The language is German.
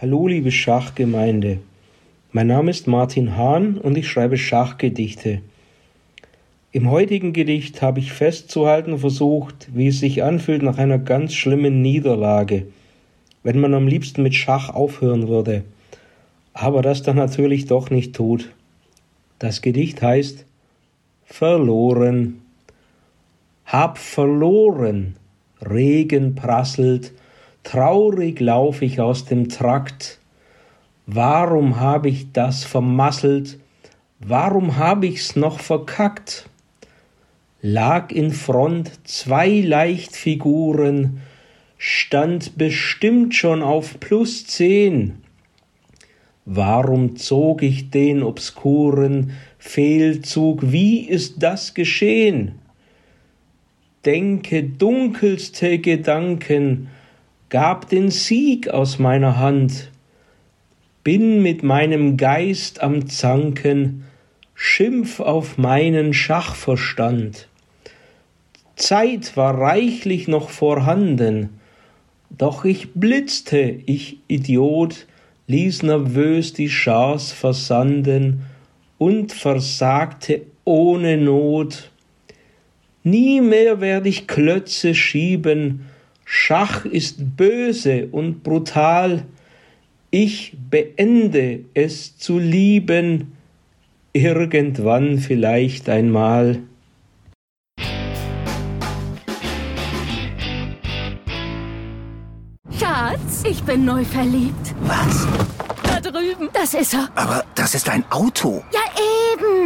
Hallo liebe Schachgemeinde. Mein Name ist Martin Hahn und ich schreibe Schachgedichte. Im heutigen Gedicht habe ich festzuhalten versucht, wie es sich anfühlt nach einer ganz schlimmen Niederlage, wenn man am liebsten mit Schach aufhören würde, aber das dann natürlich doch nicht tut. Das Gedicht heißt Verloren. Hab verloren. Regen prasselt, Traurig lauf ich aus dem Trakt. Warum hab ich das vermasselt? Warum hab ich's noch verkackt? Lag in Front zwei Leichtfiguren, stand bestimmt schon auf plus zehn. Warum zog ich den obskuren Fehlzug? Wie ist das geschehen? Denke dunkelste Gedanken, gab den Sieg aus meiner Hand, bin mit meinem Geist am Zanken, Schimpf auf meinen Schachverstand. Zeit war reichlich noch vorhanden, doch ich blitzte, ich Idiot, ließ nervös die Chance versanden und versagte ohne Not. Nie mehr werd ich Klötze schieben, Schach ist böse und brutal, ich beende es zu lieben, irgendwann vielleicht einmal. Schatz, ich bin neu verliebt. Was? Da drüben. Das ist er. Aber das ist ein Auto. Ja,